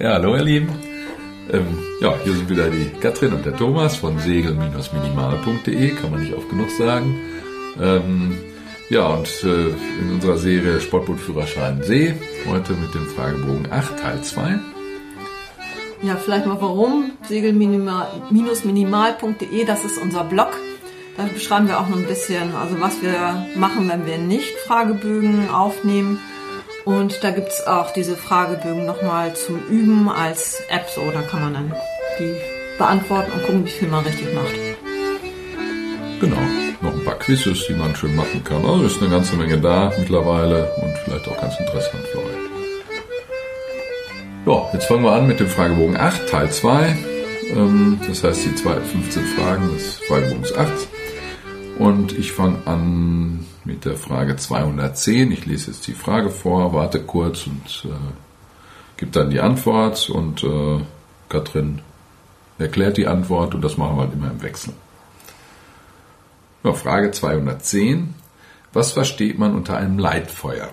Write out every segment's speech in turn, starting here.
Ja, hallo ihr Lieben. Ähm, ja, hier sind wieder die Katrin und der Thomas von segel-minimal.de, kann man nicht oft genug sagen. Ähm, ja, und äh, in unserer Serie Sportbootführerschein See, heute mit dem Fragebogen 8, Teil 2. Ja, vielleicht mal warum. Segel-minimal.de, das ist unser Blog. Da beschreiben wir auch noch ein bisschen, also was wir machen, wenn wir nicht Fragebögen aufnehmen. Und da gibt es auch diese Fragebögen nochmal zum Üben als App. So, da kann man dann die beantworten und gucken, wie viel man richtig macht. Genau, noch ein paar Quizzes, die man schön machen kann. Also ist eine ganze Menge da mittlerweile und vielleicht auch ganz interessant für euch. Ja, jetzt fangen wir an mit dem Fragebogen 8, Teil 2. Ähm, das heißt die 15 Fragen des Fragebogens 8. Und ich fange an mit der Frage 210. Ich lese jetzt die Frage vor, warte kurz und äh, gebe dann die Antwort und äh, Katrin erklärt die Antwort und das machen wir halt immer im Wechsel. Ja, Frage 210. Was versteht man unter einem Leitfeuer?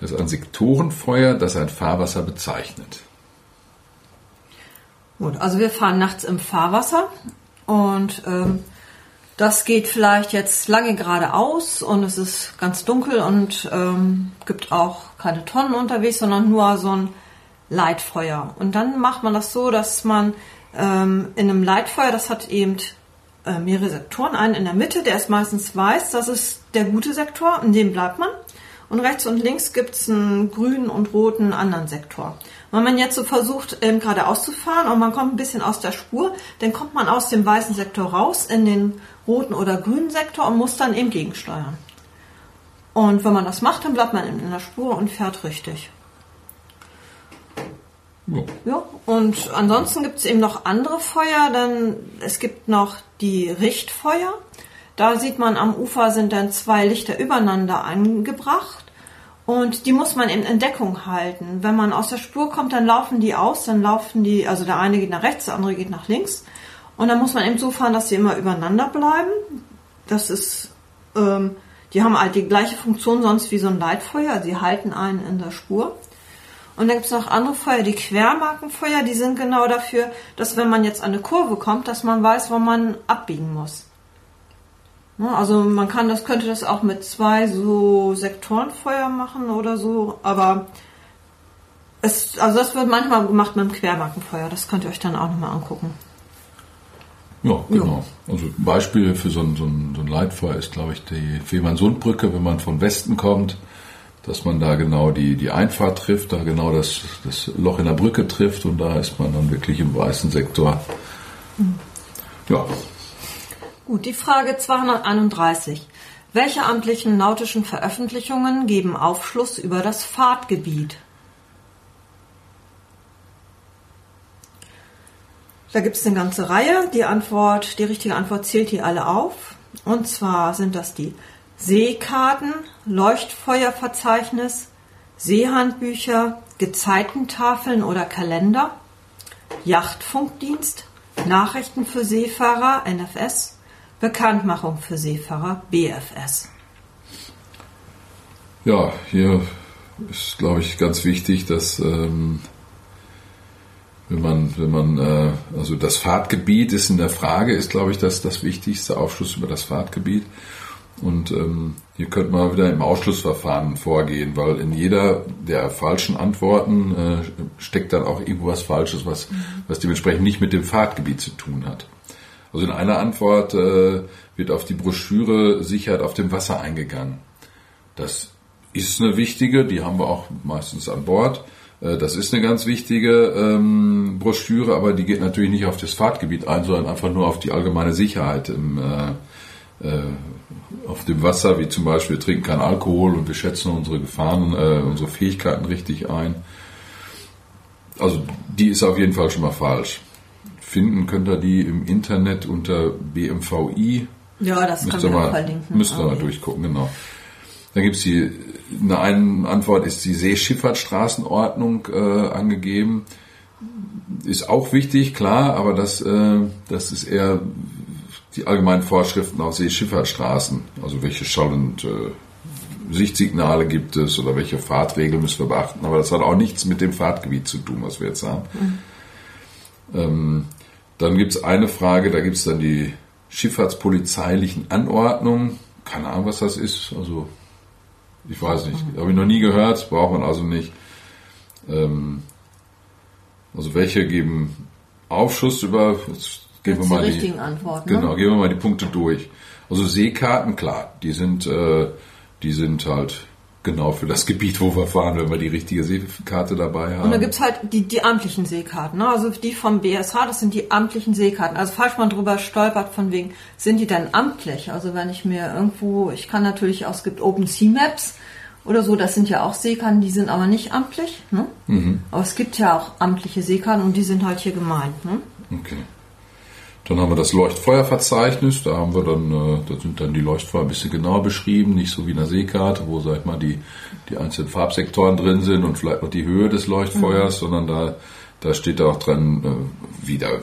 Das ist ein Sektorenfeuer, das ein Fahrwasser bezeichnet. Gut, also wir fahren nachts im Fahrwasser und ähm, das geht vielleicht jetzt lange geradeaus und es ist ganz dunkel und ähm, gibt auch keine Tonnen unterwegs, sondern nur so ein Leitfeuer. Und dann macht man das so, dass man ähm, in einem Leitfeuer, das hat eben äh, mehrere Sektoren, einen in der Mitte, der ist meistens weiß, das ist der gute Sektor, in dem bleibt man. Und rechts und links gibt es einen grünen und roten anderen Sektor. Wenn man jetzt so versucht, ähm, geradeaus zu fahren und man kommt ein bisschen aus der Spur, dann kommt man aus dem weißen Sektor raus in den roten oder grünen Sektor und muss dann eben gegensteuern. Und wenn man das macht, dann bleibt man in der Spur und fährt richtig. Ja. ja. Und ansonsten gibt es eben noch andere Feuer, denn es gibt noch die Richtfeuer. Da sieht man am Ufer sind dann zwei Lichter übereinander angebracht und die muss man in Entdeckung halten. Wenn man aus der Spur kommt, dann laufen die aus, dann laufen die, also der eine geht nach rechts, der andere geht nach links. Und dann muss man eben so fahren, dass sie immer übereinander bleiben. Das ist, ähm, die haben halt die gleiche Funktion sonst wie so ein Leitfeuer, sie halten einen in der Spur. Und dann gibt es noch andere Feuer, die Quermarkenfeuer, die sind genau dafür, dass wenn man jetzt an eine Kurve kommt, dass man weiß, wo man abbiegen muss. Ne, also man kann das, könnte das auch mit zwei so Sektorenfeuer machen oder so, aber es, also das wird manchmal gemacht mit dem Quermarkenfeuer. Das könnt ihr euch dann auch nochmal angucken. Ja, genau. Ja. Also Beispiel für so ein, so ein, so ein Leitfeuer ist, glaube ich, die Fehmarn-Sund-Brücke, wenn man von Westen kommt, dass man da genau die, die Einfahrt trifft, da genau das, das Loch in der Brücke trifft und da ist man dann wirklich im weißen Sektor. Mhm. Ja, Gut, die Frage 231. Welche amtlichen nautischen Veröffentlichungen geben Aufschluss über das Fahrtgebiet? Da gibt es eine ganze Reihe. Die Antwort, die richtige Antwort zählt hier alle auf. Und zwar sind das die Seekarten, Leuchtfeuerverzeichnis, Seehandbücher, Gezeitentafeln oder Kalender, Yachtfunkdienst, Nachrichten für Seefahrer, NFS, Bekanntmachung für Seefahrer BFS. Ja, hier ist, glaube ich, ganz wichtig, dass ähm, wenn man, wenn man, äh, also das Fahrtgebiet ist in der Frage, ist, glaube ich, das das wichtigste Aufschluss über das Fahrtgebiet. Und ähm, hier könnte man wieder im Ausschlussverfahren vorgehen, weil in jeder der falschen Antworten äh, steckt dann auch irgendwo was Falsches, was, was dementsprechend nicht mit dem Fahrtgebiet zu tun hat. Also in einer Antwort äh, wird auf die Broschüre Sicherheit auf dem Wasser eingegangen. Das ist eine wichtige, die haben wir auch meistens an Bord. Äh, das ist eine ganz wichtige ähm, Broschüre, aber die geht natürlich nicht auf das Fahrtgebiet ein, sondern einfach nur auf die allgemeine Sicherheit im, äh, äh, auf dem Wasser, wie zum Beispiel wir trinken keinen Alkohol und wir schätzen unsere Gefahren, äh, unsere Fähigkeiten richtig ein. Also die ist auf jeden Fall schon mal falsch finden könnt ihr die im Internet unter BMVI. Ja, das müsst ihr mal, verlinken. Müsst ihr okay. mal durchgucken, genau. Dann gibt es die, eine, eine Antwort ist die Seeschifffahrtsstraßenordnung äh, angegeben. Ist auch wichtig, klar, aber das, äh, das ist eher die allgemeinen Vorschriften auf Seeschifffahrtsstraßen, also welche Schall und äh, Sichtsignale gibt es oder welche Fahrtregeln müssen wir beachten. Aber das hat auch nichts mit dem Fahrtgebiet zu tun, was wir jetzt haben. Mhm. Ähm, dann gibt es eine Frage, da gibt es dann die schifffahrtspolizeilichen Anordnungen. Keine Ahnung, was das ist. Also ich weiß nicht. Habe ich noch nie gehört, braucht man also nicht. Ähm, also welche geben Aufschluss über, jetzt gehen wir mal die, richtigen Antworten. Genau, ne? gehen wir mal die Punkte durch. Also Seekarten, klar, die sind, äh, die sind halt genau für das Gebiet, wo wir fahren, wenn wir die richtige Seekarte dabei haben. Und da gibt's halt die, die amtlichen Seekarten. Ne? Also die vom BSH, das sind die amtlichen Seekarten. Also falls man drüber stolpert, von wegen, sind die denn amtlich? Also wenn ich mir irgendwo, ich kann natürlich auch, es gibt Open Sea Maps oder so, das sind ja auch Seekarten, die sind aber nicht amtlich. Ne? Mhm. Aber es gibt ja auch amtliche Seekarten und die sind halt hier gemeint. Ne? Okay. Dann haben wir das Leuchtfeuerverzeichnis, da haben wir dann, äh, da sind dann die Leuchtfeuer ein bisschen genauer beschrieben, nicht so wie in der Seekarte, wo, sag ich mal, die, die einzelnen Farbsektoren drin sind und vielleicht noch die Höhe des Leuchtfeuers, mhm. sondern da, da steht auch dran, äh, wie der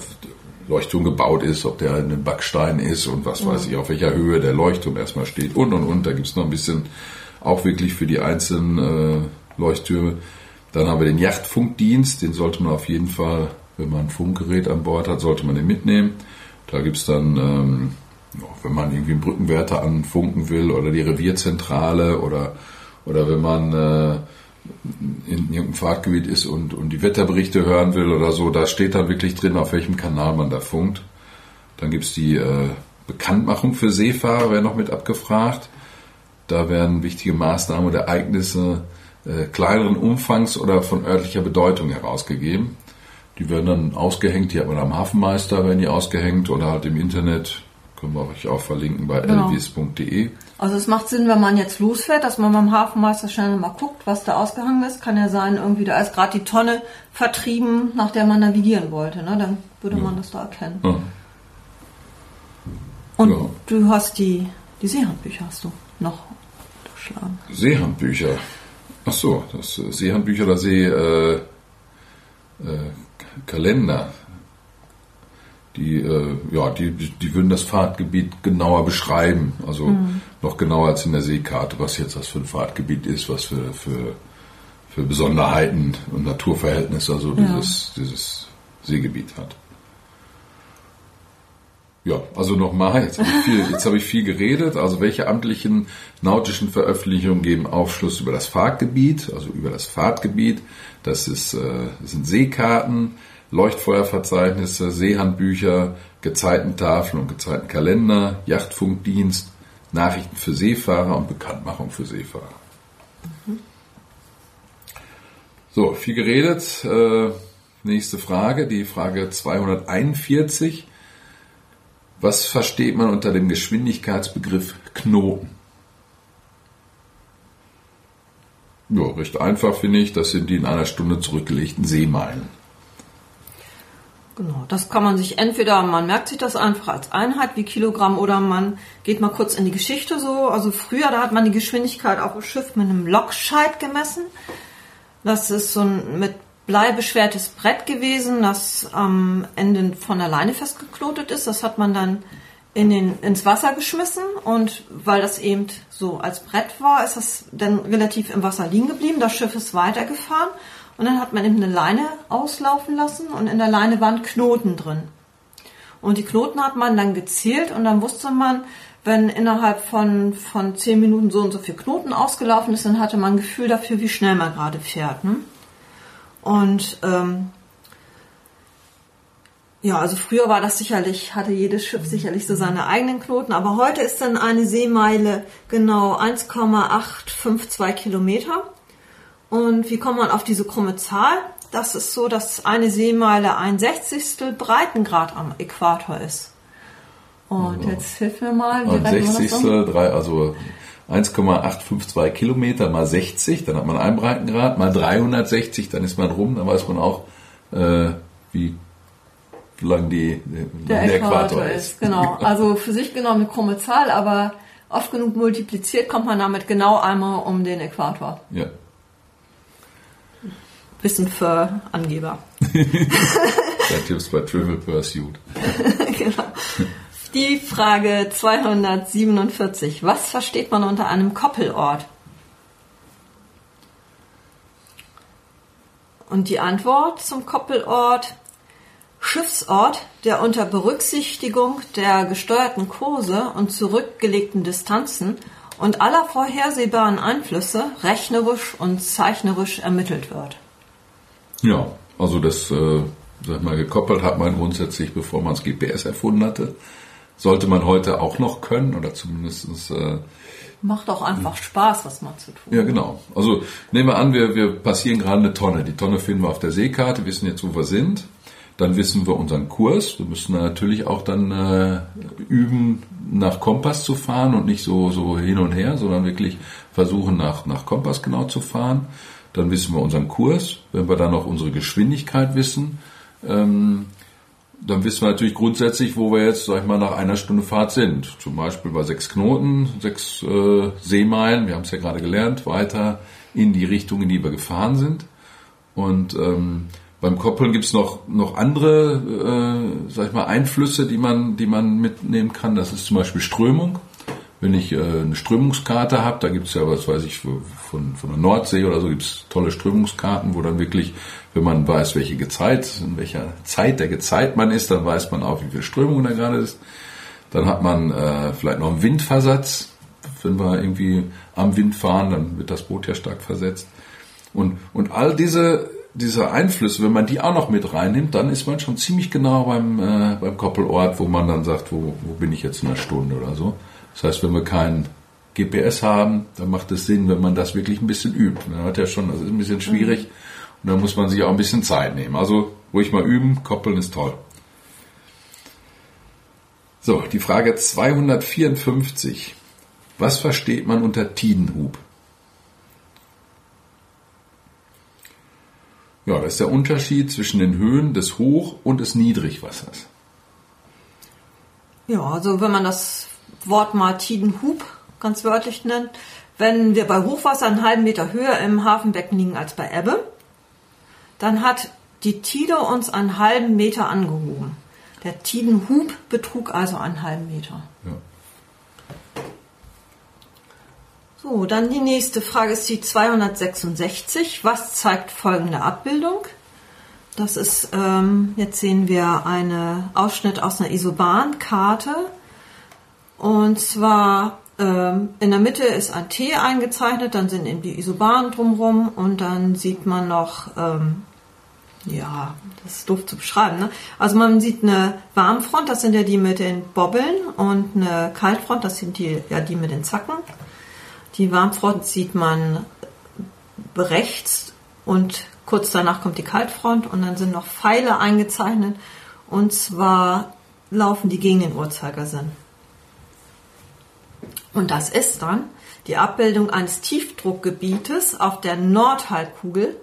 Leuchtturm gebaut ist, ob der in einem Backstein ist und was mhm. weiß ich, auf welcher Höhe der Leuchtturm erstmal steht und und und. Da gibt's noch ein bisschen auch wirklich für die einzelnen äh, Leuchttürme. Dann haben wir den Yachtfunkdienst, den sollte man auf jeden Fall, wenn man ein Funkgerät an Bord hat, sollte man den mitnehmen. Da gibt es dann, ähm, wenn man irgendwie einen Brückenwärter anfunken will oder die Revierzentrale oder, oder wenn man äh, in irgendeinem Fahrtgebiet ist und, und die Wetterberichte hören will oder so, da steht dann wirklich drin, auf welchem Kanal man da funkt. Dann gibt es die äh, Bekanntmachung für Seefahrer, wäre noch mit abgefragt. Da werden wichtige Maßnahmen oder Ereignisse äh, kleineren Umfangs oder von örtlicher Bedeutung herausgegeben. Die werden dann ausgehängt, die hat man am Hafenmeister, werden die ausgehängt oder halt im Internet, können wir euch auch verlinken bei genau. elvis.de. Also es macht Sinn, wenn man jetzt losfährt, dass man beim Hafenmeister schnell mal guckt, was da ausgehangen ist. Kann ja sein, irgendwie da ist gerade die Tonne vertrieben, nach der man navigieren wollte. Ne? Dann würde ja. man das da erkennen. Ja. Und ja. du hast die, die Seehandbücher hast du noch unterschlagen. Seehandbücher. Ach so, das äh, Seehandbücher oder See... Äh, äh, Kalender. Die, äh, ja, die, die würden das Fahrtgebiet genauer beschreiben, also mhm. noch genauer als in der Seekarte, was jetzt das für ein Fahrtgebiet ist, was für, für, für Besonderheiten und Naturverhältnisse also ja. dieses, dieses Seegebiet hat. Ja, also nochmal, jetzt habe ich, viel, jetzt hab ich viel geredet. Also welche amtlichen nautischen Veröffentlichungen geben Aufschluss über das Fahrtgebiet, also über das Fahrtgebiet. Das, ist, äh, das sind Seekarten, Leuchtfeuerverzeichnisse, Seehandbücher, Gezeitentafeln und Gezeitenkalender, Yachtfunkdienst, Nachrichten für Seefahrer und Bekanntmachung für Seefahrer. Mhm. So, viel geredet. Äh, nächste Frage, die Frage 241. Was versteht man unter dem Geschwindigkeitsbegriff Knoten? Ja, recht einfach finde ich. Das sind die in einer Stunde zurückgelegten Seemeilen. Genau, das kann man sich entweder, man merkt sich das einfach als Einheit wie Kilogramm oder man geht mal kurz in die Geschichte so. Also früher, da hat man die Geschwindigkeit auf dem Schiff mit einem Lokscheit gemessen. Das ist so ein mit bleibeschwertes Brett gewesen, das am Ende von der Leine festgeknotet ist. Das hat man dann in den, ins Wasser geschmissen und weil das eben so als Brett war, ist das dann relativ im Wasser liegen geblieben. Das Schiff ist weitergefahren und dann hat man eben eine Leine auslaufen lassen und in der Leine waren Knoten drin. Und die Knoten hat man dann gezählt und dann wusste man, wenn innerhalb von, von zehn Minuten so und so viel Knoten ausgelaufen ist, dann hatte man ein Gefühl dafür, wie schnell man gerade fährt. Ne? Und ähm, ja, also früher war das sicherlich, hatte jedes Schiff sicherlich so seine eigenen Knoten, aber heute ist dann eine Seemeile genau 1,852 Kilometer. Und wie kommt man auf diese krumme Zahl? Das ist so, dass eine Seemeile ein Sechzigstel Breitengrad am Äquator ist. Und also jetzt hilf mir mal. Ein Sechzigstel, drei, also 1,852 Kilometer mal 60, dann hat man einen Breitengrad, mal 360, dann ist man rum, dann weiß man auch, äh, wie lang die, der, der Äquator, Äquator ist. ist. Genau, also für sich genommen eine krumme Zahl, aber oft genug multipliziert kommt man damit genau einmal um den Äquator. Ja. Wissen für Angeber. Tipps bei Trivial Pursuit. genau. Die Frage 247. Was versteht man unter einem Koppelort? Und die Antwort zum Koppelort Schiffsort, der unter Berücksichtigung der gesteuerten Kurse und zurückgelegten Distanzen und aller vorhersehbaren Einflüsse rechnerisch und zeichnerisch ermittelt wird. Ja, also das, äh, sag mal, gekoppelt hat man grundsätzlich, bevor man das GPS erfunden hatte. Sollte man heute auch noch können oder zumindest äh, Macht auch einfach Spaß, was mal zu tun. Ja, genau. Also nehmen wir an, wir, wir passieren gerade eine Tonne. Die Tonne finden wir auf der Seekarte, wissen jetzt, wo wir sind. Dann wissen wir unseren Kurs. Wir müssen natürlich auch dann äh, üben, nach Kompass zu fahren und nicht so, so hin und her, sondern wirklich versuchen, nach, nach Kompass genau zu fahren. Dann wissen wir unseren Kurs. Wenn wir dann noch unsere Geschwindigkeit wissen, ähm, dann wissen wir natürlich grundsätzlich, wo wir jetzt, sag ich mal, nach einer Stunde Fahrt sind. Zum Beispiel bei sechs Knoten, sechs äh, Seemeilen, wir haben es ja gerade gelernt, weiter in die Richtung, in die wir gefahren sind. Und ähm, beim Koppeln gibt's noch, noch andere, äh, sag ich mal, Einflüsse, die man, die man mitnehmen kann. Das ist zum Beispiel Strömung. Wenn ich äh, eine Strömungskarte habe, da gibt's ja, was weiß ich, von, von der Nordsee oder so gibt's tolle Strömungskarten, wo dann wirklich wenn man weiß, welche Gezeit, in welcher Zeit der Gezeit man ist, dann weiß man auch, wie viel Strömung da gerade ist. Dann hat man äh, vielleicht noch einen Windversatz. Wenn wir irgendwie am Wind fahren, dann wird das Boot ja stark versetzt. Und, und all diese, diese Einflüsse, wenn man die auch noch mit reinnimmt, dann ist man schon ziemlich genau beim, äh, beim Koppelort, wo man dann sagt, wo, wo bin ich jetzt in einer Stunde oder so. Das heißt, wenn wir kein GPS haben, dann macht es Sinn, wenn man das wirklich ein bisschen übt. Man hat ja schon, das ist ein bisschen schwierig. Mhm und da muss man sich auch ein bisschen Zeit nehmen. Also ruhig mal üben, koppeln ist toll. So, die Frage 254. Was versteht man unter Tidenhub? Ja, das ist der Unterschied zwischen den Höhen des Hoch- und des Niedrigwassers. Ja, also wenn man das Wort mal Tidenhub ganz wörtlich nennt, wenn wir bei Hochwasser einen halben Meter höher im Hafenbecken liegen als bei Ebbe, dann hat die Tide uns einen halben Meter angehoben. Der Tidenhub betrug also einen halben Meter. Ja. So, dann die nächste Frage ist die 266. Was zeigt folgende Abbildung? Das ist, ähm, jetzt sehen wir einen Ausschnitt aus einer Isobankarte. Und zwar ähm, in der Mitte ist ein T eingezeichnet, dann sind eben die Isobahnen drumherum und dann sieht man noch ähm, ja, das ist doof zu beschreiben. Ne? Also man sieht eine Warmfront, das sind ja die mit den Bobbeln, und eine Kaltfront, das sind die, ja, die mit den Zacken. Die Warmfront sieht man rechts und kurz danach kommt die Kaltfront und dann sind noch Pfeile eingezeichnet und zwar laufen die gegen den Uhrzeigersinn. Und das ist dann die Abbildung eines Tiefdruckgebietes auf der Nordhalbkugel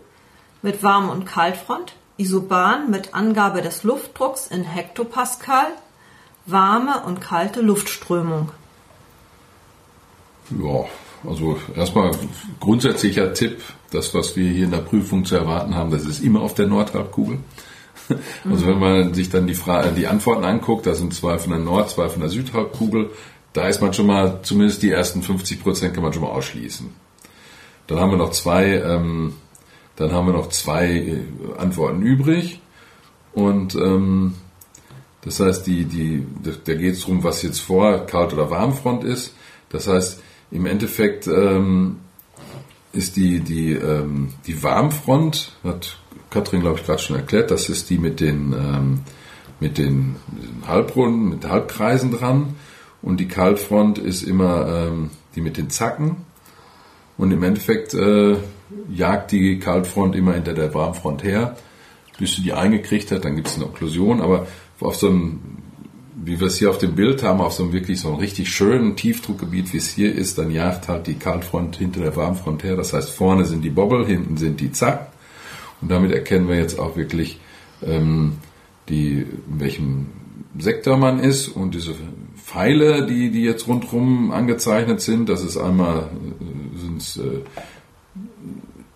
mit Warm- und Kaltfront, Isoban mit Angabe des Luftdrucks in Hektopascal, warme und kalte Luftströmung. Ja, also erstmal grundsätzlicher Tipp, das, was wir hier in der Prüfung zu erwarten haben, das ist immer auf der Nordhalbkugel. Also wenn man sich dann die, Frage, die Antworten anguckt, da sind zwei von der Nord-, zwei von der Südhalbkugel, da ist man schon mal, zumindest die ersten 50 Prozent kann man schon mal ausschließen. Dann haben wir noch zwei ähm, dann haben wir noch zwei äh, Antworten übrig. Und ähm, das heißt, die, die, da geht es darum, was jetzt vor Kalt- oder Warmfront ist. Das heißt, im Endeffekt ähm, ist die, die, ähm, die Warmfront, hat Katrin, glaube ich, gerade schon erklärt, das ist die mit den, ähm, mit den Halbrunden, mit Halbkreisen dran. Und die Kaltfront ist immer ähm, die mit den Zacken. Und im Endeffekt äh, jagt die Kaltfront immer hinter der Warmfront her, bis sie die eingekriegt hat, dann gibt es eine Okklusion, aber auf so einem, wie wir es hier auf dem Bild haben, auf so einem wirklich so einem richtig schönen Tiefdruckgebiet, wie es hier ist, dann jagt halt die Kaltfront hinter der Warmfront her. Das heißt, vorne sind die Bobbel, hinten sind die Zack. Und damit erkennen wir jetzt auch wirklich, ähm, die, in welchem Sektor man ist und diese Pfeile, die, die jetzt rundherum angezeichnet sind, das ist einmal äh, sind's, äh,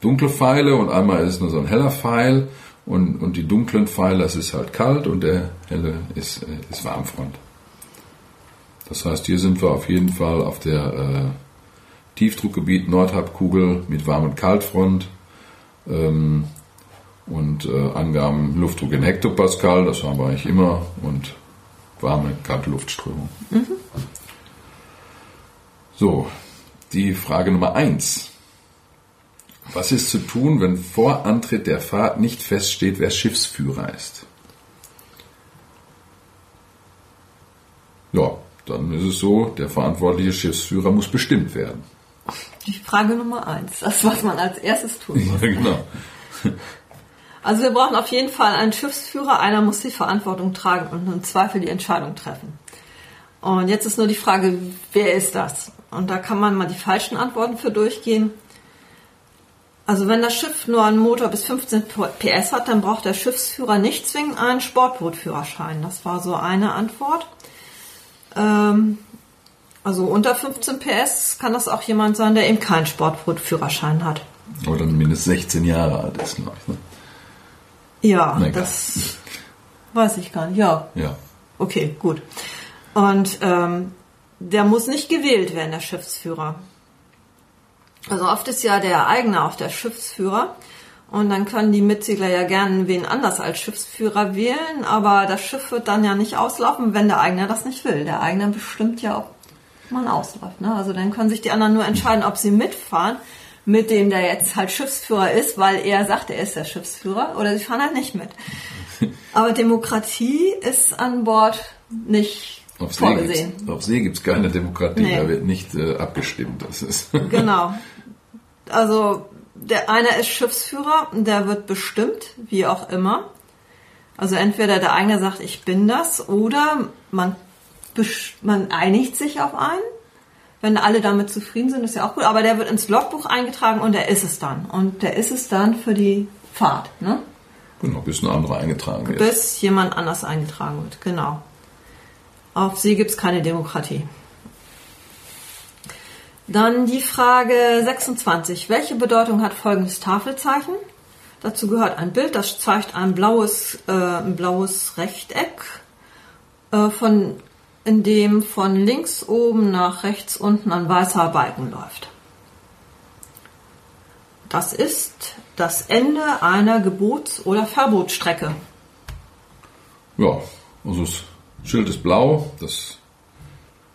dunkle Pfeile und einmal ist nur so ein heller Pfeil und, und die dunklen Pfeile, das ist halt kalt und der helle ist, äh, ist Warmfront. Das heißt, hier sind wir auf jeden Fall auf der äh, Tiefdruckgebiet Nordhalbkugel mit Warm- und Kaltfront. Ähm, und äh, Angaben Luftdruck in Hektopascal, das haben wir eigentlich immer, und warme, kalte Luftströmung. Mhm. So, die Frage Nummer eins. Was ist zu tun, wenn vor Antritt der Fahrt nicht feststeht, wer Schiffsführer ist? Ja, dann ist es so, der verantwortliche Schiffsführer muss bestimmt werden. Die Frage Nummer eins, das was man als erstes tun muss. Ja, genau. Also wir brauchen auf jeden Fall einen Schiffsführer, einer muss die Verantwortung tragen und im Zweifel die Entscheidung treffen. Und jetzt ist nur die Frage, wer ist das? Und da kann man mal die falschen Antworten für durchgehen. Also wenn das Schiff nur einen Motor bis 15 PS hat, dann braucht der Schiffsführer nicht zwingend einen Sportbootführerschein. Das war so eine Antwort. Ähm, also unter 15 PS kann das auch jemand sein, der eben keinen Sportbootführerschein hat. Oder mindestens 16 Jahre alt ist, glaube ich. Ne? Ja, Mega. das weiß ich gar nicht. Ja. Ja. Okay, gut. Und ähm, der muss nicht gewählt werden, der Schiffsführer. Also oft ist ja der Eigner auch der Schiffsführer. Und dann können die Mitsegler ja gerne wen anders als Schiffsführer wählen, aber das Schiff wird dann ja nicht auslaufen, wenn der Eigner das nicht will. Der Eigner bestimmt ja, ob man ausläuft. Ne? Also dann können sich die anderen nur entscheiden, ob sie mitfahren mit dem, der jetzt halt Schiffsführer ist, weil er sagt, er ist der Schiffsführer, oder sie fahren halt nicht mit. Aber Demokratie ist an Bord nicht auf vorgesehen. See auf See gibt es keine Demokratie, nee. da wird nicht äh, abgestimmt. Das ist genau. Also der eine ist Schiffsführer, der wird bestimmt, wie auch immer. Also entweder der eine sagt, ich bin das, oder man, man einigt sich auf einen wenn alle damit zufrieden sind, ist ja auch gut. Aber der wird ins Logbuch eingetragen und der ist es dann. Und der ist es dann für die Fahrt. Ne? Genau, bis ein anderer eingetragen wird. Bis jemand anders eingetragen wird, genau. Auf See gibt es keine Demokratie. Dann die Frage 26. Welche Bedeutung hat folgendes Tafelzeichen? Dazu gehört ein Bild, das zeigt ein blaues, äh, ein blaues Rechteck äh, von in dem von links oben nach rechts unten ein weißer Balken läuft. Das ist das Ende einer Gebots- oder Verbotsstrecke. Ja, also das Schild ist blau, das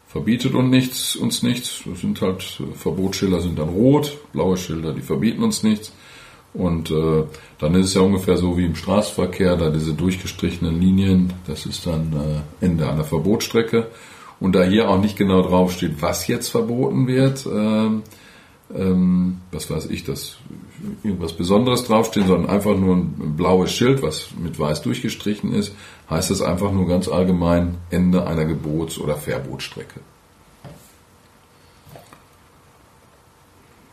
verbietet uns nichts, uns nichts. Das sind halt Verbotsschilder sind dann rot, blaue Schilder, die verbieten uns nichts. Und äh, dann ist es ja ungefähr so wie im Straßenverkehr, da diese durchgestrichenen Linien, das ist dann äh, Ende einer Verbotsstrecke. Und da hier auch nicht genau draufsteht, was jetzt verboten wird, äh, ähm, was weiß ich, dass irgendwas Besonderes draufsteht, sondern einfach nur ein blaues Schild, was mit weiß durchgestrichen ist, heißt das einfach nur ganz allgemein Ende einer Gebots- oder Verbotsstrecke.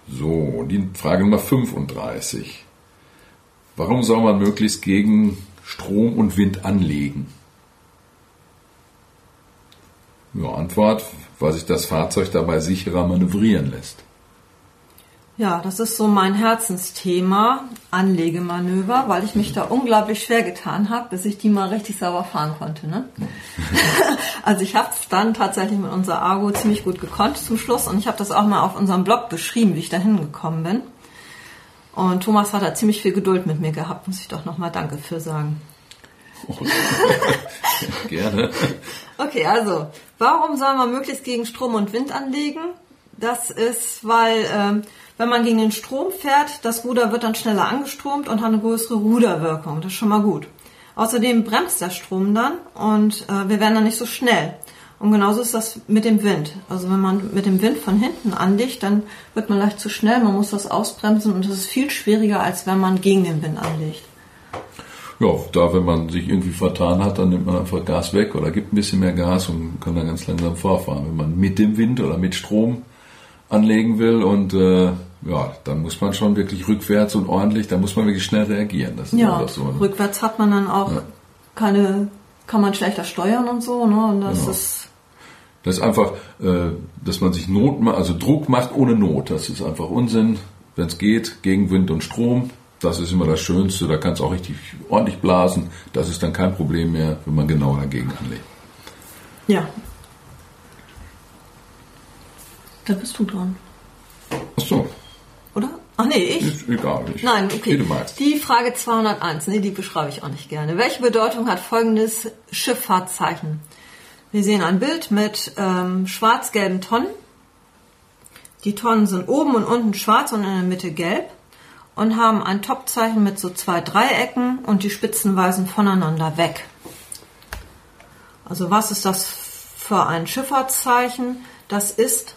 So, die Frage Nummer 35. Warum soll man möglichst gegen Strom und Wind anlegen? Ja, Antwort, weil sich das Fahrzeug dabei sicherer manövrieren lässt. Ja, das ist so mein Herzensthema, Anlegemanöver, weil ich mich da unglaublich schwer getan habe, bis ich die mal richtig sauber fahren konnte. Ne? also ich habe es dann tatsächlich mit unserer Argo ziemlich gut gekonnt zum Schluss und ich habe das auch mal auf unserem Blog beschrieben, wie ich da hingekommen bin. Und Thomas hat da ziemlich viel Geduld mit mir gehabt, muss ich doch nochmal Danke für sagen. Oh, gerne. Okay, also, warum soll man möglichst gegen Strom und Wind anlegen? Das ist, weil ähm, wenn man gegen den Strom fährt, das Ruder wird dann schneller angestromt und hat eine größere Ruderwirkung. Das ist schon mal gut. Außerdem bremst der Strom dann und äh, wir werden dann nicht so schnell. Und genauso ist das mit dem Wind. Also wenn man mit dem Wind von hinten anlegt, dann wird man leicht zu schnell, man muss das ausbremsen und das ist viel schwieriger, als wenn man gegen den Wind anlegt. Ja, da wenn man sich irgendwie vertan hat, dann nimmt man einfach Gas weg oder gibt ein bisschen mehr Gas und kann dann ganz langsam vorfahren. Wenn man mit dem Wind oder mit Strom anlegen will und äh, ja, dann muss man schon wirklich rückwärts und ordentlich, da muss man wirklich schnell reagieren. Das ja, so, ne? rückwärts hat man dann auch ja. keine, kann man schlechter steuern und so, ne? Und das genau. ist das ist einfach, äh, dass man sich Not, also Druck macht ohne Not. Das ist einfach Unsinn. Wenn es geht, gegen Wind und Strom, das ist immer das Schönste. Da kann es auch richtig ordentlich blasen. Das ist dann kein Problem mehr, wenn man genau dagegen anlegt. Ja, da bist du dran. Ach so. Oder? Ach nee, ich? Ist egal. Ich, Nein, okay. Die Frage 201, nee, die beschreibe ich auch nicht gerne. Welche Bedeutung hat folgendes Schifffahrtszeichen? Wir sehen ein Bild mit ähm, schwarz-gelben Tonnen. Die Tonnen sind oben und unten schwarz und in der Mitte gelb und haben ein Topzeichen mit so zwei Dreiecken und die Spitzen weisen voneinander weg. Also was ist das für ein Schifffahrtszeichen? Das ist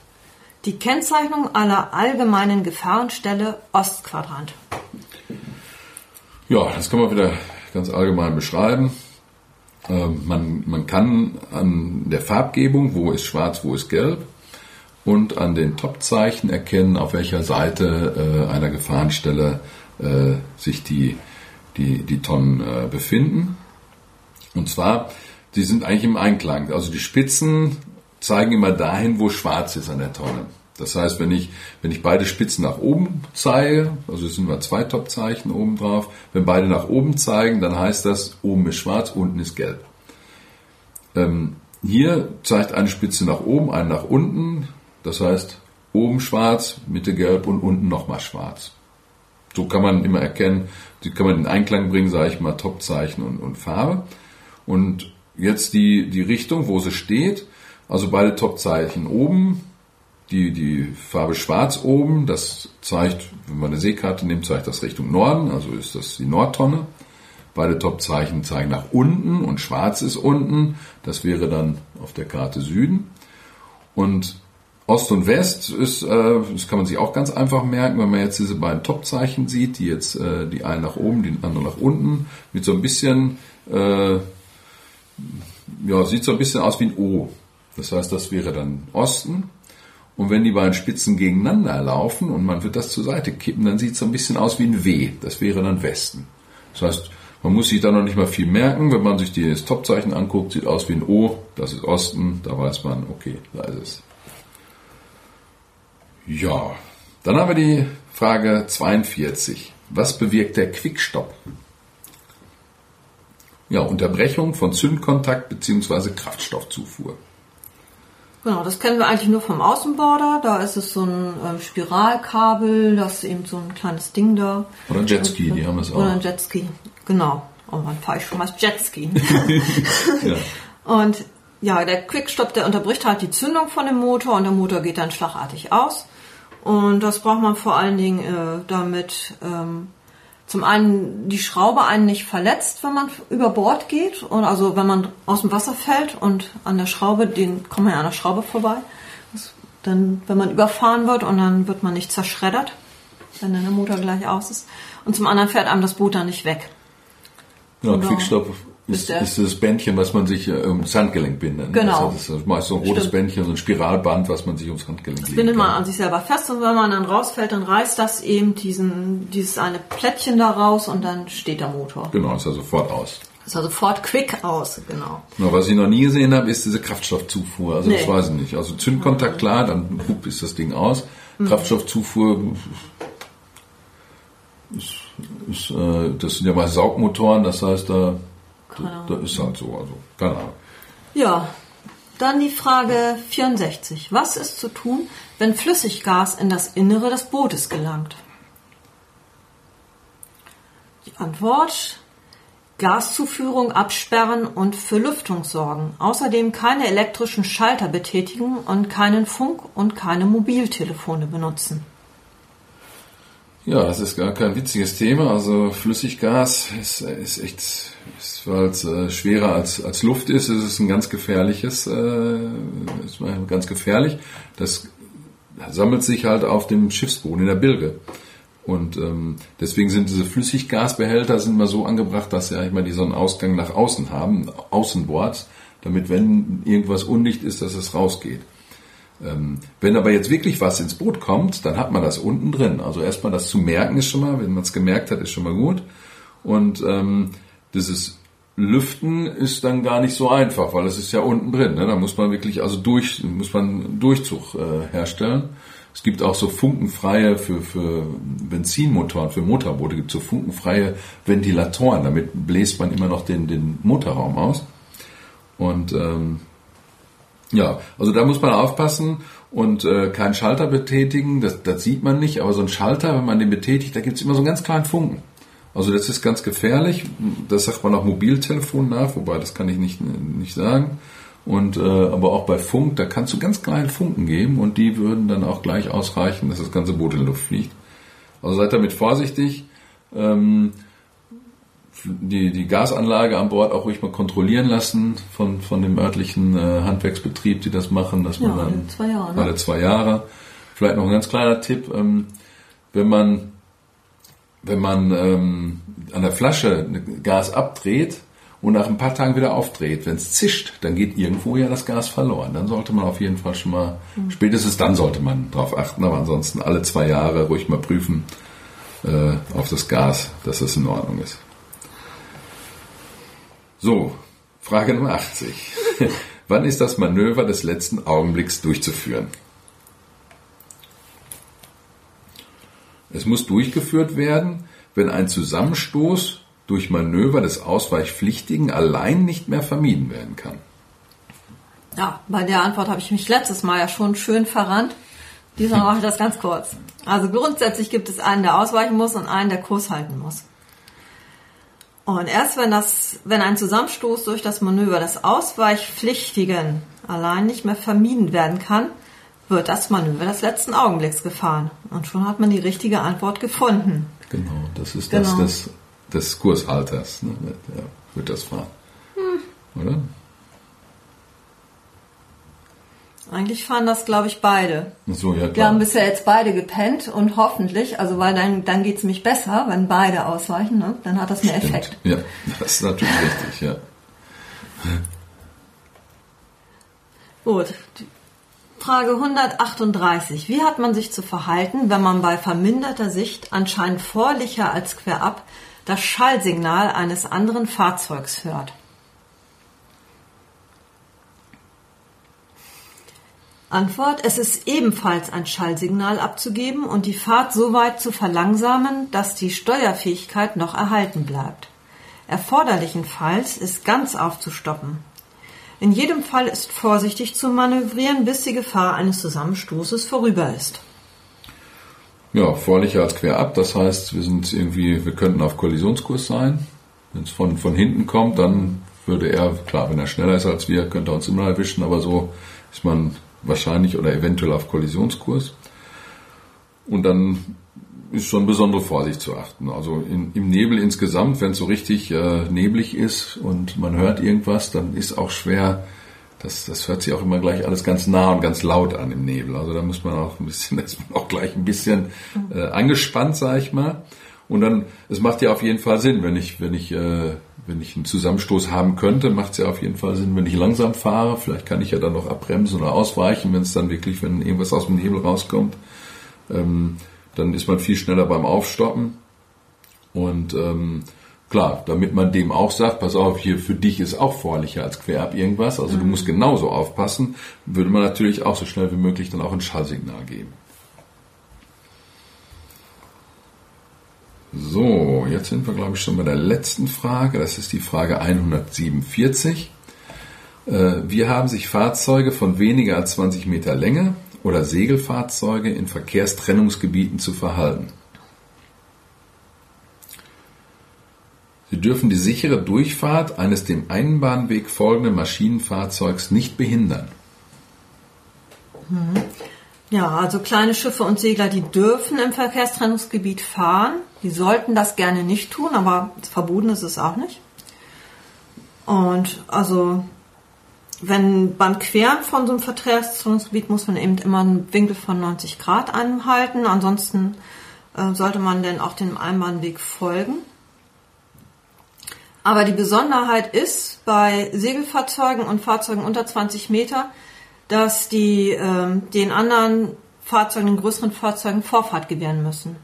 die Kennzeichnung aller allgemeinen Gefahrenstelle Ostquadrant. Ja, das kann man wieder ganz allgemein beschreiben. Ähm, man, man kann an der Farbgebung, wo ist schwarz, wo ist gelb, und an den Topzeichen erkennen, auf welcher Seite äh, einer Gefahrenstelle äh, sich die, die, die Tonnen äh, befinden. Und zwar, die sind eigentlich im Einklang. Also die Spitzen zeigen immer dahin, wo schwarz ist an der Tonne. Das heißt, wenn ich, wenn ich beide Spitzen nach oben zeige, also es sind immer zwei Topzeichen oben drauf, wenn beide nach oben zeigen, dann heißt das, oben ist schwarz, unten ist gelb. Ähm, hier zeigt eine Spitze nach oben, eine nach unten, das heißt, oben schwarz, Mitte gelb und unten nochmal schwarz. So kann man immer erkennen, die kann man in Einklang bringen, sage ich mal, Topzeichen und, und Farbe. Und jetzt die, die Richtung, wo sie steht, also beide Topzeichen oben, die, die Farbe schwarz oben, das zeigt, wenn man eine Seekarte nimmt, zeigt das Richtung Norden, also ist das die Nordtonne. Beide Topzeichen zeigen nach unten und schwarz ist unten, das wäre dann auf der Karte Süden. Und Ost und West ist, äh, das kann man sich auch ganz einfach merken, wenn man jetzt diese beiden Topzeichen sieht, die jetzt äh, die einen nach oben, die andere nach unten, mit so ein bisschen, äh, ja, sieht so ein bisschen aus wie ein O. Das heißt, das wäre dann Osten. Und wenn die beiden Spitzen gegeneinander laufen und man wird das zur Seite kippen, dann sieht es so ein bisschen aus wie ein W. Das wäre dann Westen. Das heißt, man muss sich da noch nicht mal viel merken. Wenn man sich das Topzeichen anguckt, sieht aus wie ein O. Das ist Osten. Da weiß man, okay, da ist es. Ja, dann haben wir die Frage 42. Was bewirkt der Quickstopp? Ja, Unterbrechung von Zündkontakt bzw. Kraftstoffzufuhr. Genau, das kennen wir eigentlich nur vom Außenborder. Da ist es so ein ähm, Spiralkabel, das ist eben so ein kleines Ding da. Oder ein Jetski, die haben es auch. Oder ein Jetski, genau. Oh, wann fahre ich schon mal Jetski? Ja. Und ja, der Quickstop, der unterbricht halt die Zündung von dem Motor und der Motor geht dann schlagartig aus. Und das braucht man vor allen Dingen, äh, damit ähm, zum einen die Schraube einen nicht verletzt, wenn man über Bord geht. Und also wenn man aus dem Wasser fällt und an der Schraube, den kommt man ja an der Schraube vorbei. Dann, wenn man überfahren wird und dann wird man nicht zerschreddert, wenn dann der Motor gleich aus ist. Und zum anderen fährt einem das Boot dann nicht weg. Ja, Genau. Quickstop ist, Ist das Bändchen, was man sich äh, ums Handgelenk bindet. ne? Genau. Das ist meist so ein rotes Stimmt. Bändchen, so ein Spiralband, was man sich ums Handgelenk legen bindet man an sich selber fest und wenn man dann rausfällt, dann reißt das eben diesen, dieses eine Plättchen da raus und dann steht der Motor. Genau, ist ja sofort aus. Ist also sofort quick aus, genau. Na, was ich noch nie gesehen habe, ist diese Kraftstoffzufuhr. Also das Nee. weiß ich nicht. Also Zündkontakt, klar, dann hup, ist das Ding aus. Mhm. Kraftstoffzufuhr ist, ist, äh, das sind ja mal Saugmotoren, das heißt, da, Keine Ahnung. da ist halt so. Also, keine Ahnung. Ja, dann die Frage 64. Was ist zu tun, wenn Flüssiggas in das Innere des Bootes gelangt? Die Antwort. Gaszuführung absperren und für Lüftung sorgen. Außerdem keine elektrischen Schalter betätigen und keinen Funk und keine Mobiltelefone benutzen. Ja, das ist gar kein witziges Thema. Also Flüssiggas ist, ist echt, weil es äh, schwerer als, als Luft ist, ist es ein ganz gefährliches, äh, ist ganz gefährlich. Das sammelt sich halt auf dem Schiffsboden in der Bilge. Und ähm, deswegen sind diese Flüssiggasbehälter sind mal so angebracht, dass sie eigentlich mal die so einen Ausgang nach außen haben, außenbords, damit wenn irgendwas undicht ist, dass es rausgeht. Ähm, wenn aber jetzt wirklich was ins Boot kommt, dann hat man das unten drin. Also erstmal das zu merken ist schon mal, wenn man es gemerkt hat, ist schon mal gut. Und ähm, dieses Lüften ist dann gar nicht so einfach, weil es ist ja unten drin. Ne? Da muss man wirklich also durch, muss man Durchzug äh, herstellen. Es gibt auch so funkenfreie für, für Benzinmotoren, für Motorboote gibt es so funkenfreie Ventilatoren. Damit bläst man immer noch den, den Motorraum aus. Und ähm, ja, also da muss man aufpassen und äh, keinen Schalter betätigen, das, das sieht man nicht, aber so ein Schalter, wenn man den betätigt, da gibt es immer so einen ganz kleinen Funken. Also das ist ganz gefährlich, das sagt man auch Mobiltelefon nach, wobei das kann ich nicht, nicht sagen. Und äh, aber auch bei Funk, da kannst du ganz kleine Funken geben und die würden dann auch gleich ausreichen, dass das ganze Boot in die Luft fliegt. Also seid damit vorsichtig. Ähm, die, die Gasanlage an Bord auch ruhig mal kontrollieren lassen von, von dem örtlichen äh, Handwerksbetrieb, die das machen, dass man Ja, dann alle zwei Jahre, ne? alle zwei Jahre. Vielleicht noch ein ganz kleiner Tipp, ähm, wenn man wenn man ähm, an der Flasche Gas abdreht und nach ein paar Tagen wieder aufdreht, wenn es zischt, dann geht irgendwo ja das Gas verloren. Dann sollte man auf jeden Fall schon mal, spätestens dann sollte man darauf achten, aber ansonsten alle zwei Jahre ruhig mal prüfen äh, auf das Gas, dass es in Ordnung ist. So, Frage Nummer 80. Wann ist das Manöver des letzten Augenblicks durchzuführen? Es muss durchgeführt werden, wenn ein Zusammenstoß durch Manöver des Ausweichpflichtigen allein nicht mehr vermieden werden kann. Ja, bei der Antwort habe ich mich letztes Mal ja schon schön verrannt. Diesmal mache ich das ganz kurz. Also grundsätzlich gibt es einen, der ausweichen muss und einen, der Kurs halten muss. Und erst wenn das, wenn ein Zusammenstoß durch das Manöver des Ausweichpflichtigen allein nicht mehr vermieden werden kann, wird das Manöver des letzten Augenblicks gefahren. Und schon hat man die richtige Antwort gefunden. Genau, das ist Genau. das des, des Kurshalters. Ne? Ja, wird das fahren. Oder? Eigentlich fahren das, glaube ich, beide. So, ja, Wir klar. haben bisher jetzt beide gepennt und hoffentlich, also weil dann, dann geht's nämlich besser, wenn beide ausweichen, ne? dann hat das mehr Stimmt. Effekt. Ja, das ist natürlich richtig, ja. Gut. Frage 138. Wie hat man sich zu verhalten, wenn man bei verminderter Sicht anscheinend vorlicher als querab das Schallsignal eines anderen Fahrzeugs hört? Antwort. Es ist ebenfalls ein Schallsignal abzugeben und die Fahrt so weit zu verlangsamen, dass die Steuerfähigkeit noch erhalten bleibt. Erforderlichenfalls ist ganz aufzustoppen. In jedem Fall ist vorsichtig zu manövrieren, bis die Gefahr eines Zusammenstoßes vorüber ist. Ja, vorlicher als querab, das heißt, wir sind irgendwie, wir könnten auf Kollisionskurs sein. Wenn es von, von hinten kommt, dann würde er, klar, wenn er schneller ist als wir, könnte er uns immer erwischen, aber so ist man wahrscheinlich oder eventuell auf Kollisionskurs. Und dann ist schon besondere Vorsicht zu achten. Also in, im Nebel insgesamt, wenn es so richtig äh, neblig ist und man hört irgendwas, dann ist auch schwer, das, das hört sich auch immer gleich alles ganz nah und ganz laut an im Nebel. Also da muss man auch ein bisschen, ist man auch gleich ein bisschen äh, angespannt, sag ich mal. Und dann, es macht ja auf jeden Fall Sinn, wenn ich, wenn ich, äh, wenn ich einen Zusammenstoß haben könnte, macht es ja auf jeden Fall Sinn, wenn ich langsam fahre. Vielleicht kann ich ja dann noch abbremsen oder ausweichen, wenn es dann wirklich, wenn irgendwas aus dem Nebel rauskommt. Ähm, dann ist man viel schneller beim Aufstoppen. Und ähm, klar, damit man dem auch sagt, pass auf, hier für dich ist auch vorlicher als querab irgendwas, also du musst genauso aufpassen, würde man natürlich auch so schnell wie möglich dann auch ein Schallsignal geben. So, jetzt sind wir, glaube ich, schon bei der letzten Frage. Das ist die Frage 147. Äh, Wie haben sich Fahrzeuge von weniger als 20 Meter Länge oder Segelfahrzeuge in Verkehrstrennungsgebieten zu verhalten? Sie dürfen die sichere Durchfahrt eines dem Einbahnweg folgenden Maschinenfahrzeugs nicht behindern. Ja, also kleine Schiffe und Segler, die dürfen im Verkehrstrennungsgebiet fahren. Die sollten das gerne nicht tun, aber verboten ist es auch nicht. Und also, wenn beim Queren von so einem Verkehrstrennungsgebiet muss man eben immer einen Winkel von 90 Grad einhalten. Ansonsten äh, sollte man denn auch dem Einbahnweg folgen. Aber die Besonderheit ist bei Segelfahrzeugen und Fahrzeugen unter 20 Meter, dass die ähm, den anderen Fahrzeugen, den größeren Fahrzeugen Vorfahrt gewähren müssen.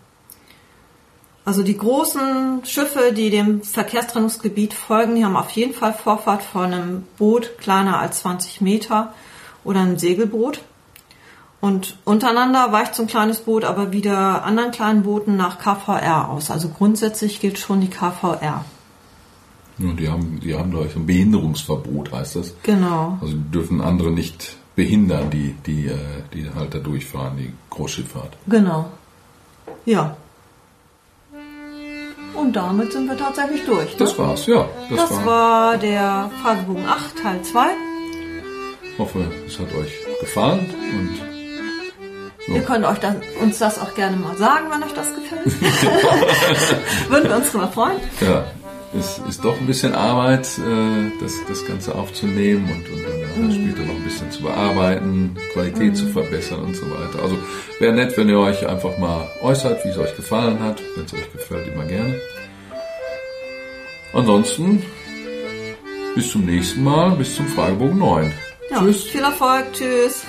Also die großen Schiffe, die dem Verkehrstrennungsgebiet folgen, die haben auf jeden Fall Vorfahrt vor einem Boot kleiner als 20 Meter oder einem Segelboot. Und untereinander weicht so ein kleines Boot aber wieder anderen kleinen Booten nach KVR aus. Also grundsätzlich gilt schon die KVR. Ja, die haben, die haben, glaube ich, ein Behinderungsverbot, heißt das. Genau. Also die dürfen andere nicht behindern, die, die, äh, die halt da durchfahren, die Großschifffahrt. Genau. Ja. Und damit sind wir tatsächlich durch. Ne? Das war's, ja. Das, war, war der Fragebogen 8, Teil 2. Ich hoffe, es hat euch gefallen und Ihr könnt euch das, uns das auch gerne mal sagen, wenn euch das gefällt. Würden wir uns drüber freuen. ja, es ist doch ein bisschen Arbeit, äh, das, das Ganze aufzunehmen und, und, und das später noch ein bisschen zu bearbeiten, Qualität zu verbessern und so weiter. Also wäre nett, wenn ihr euch einfach mal äußert, wie es euch gefallen hat. Wenn es euch gefällt, immer gerne. Ansonsten bis zum nächsten Mal, bis zum Fragebogen 9. Ja, Tschüss. Viel Erfolg. Tschüss.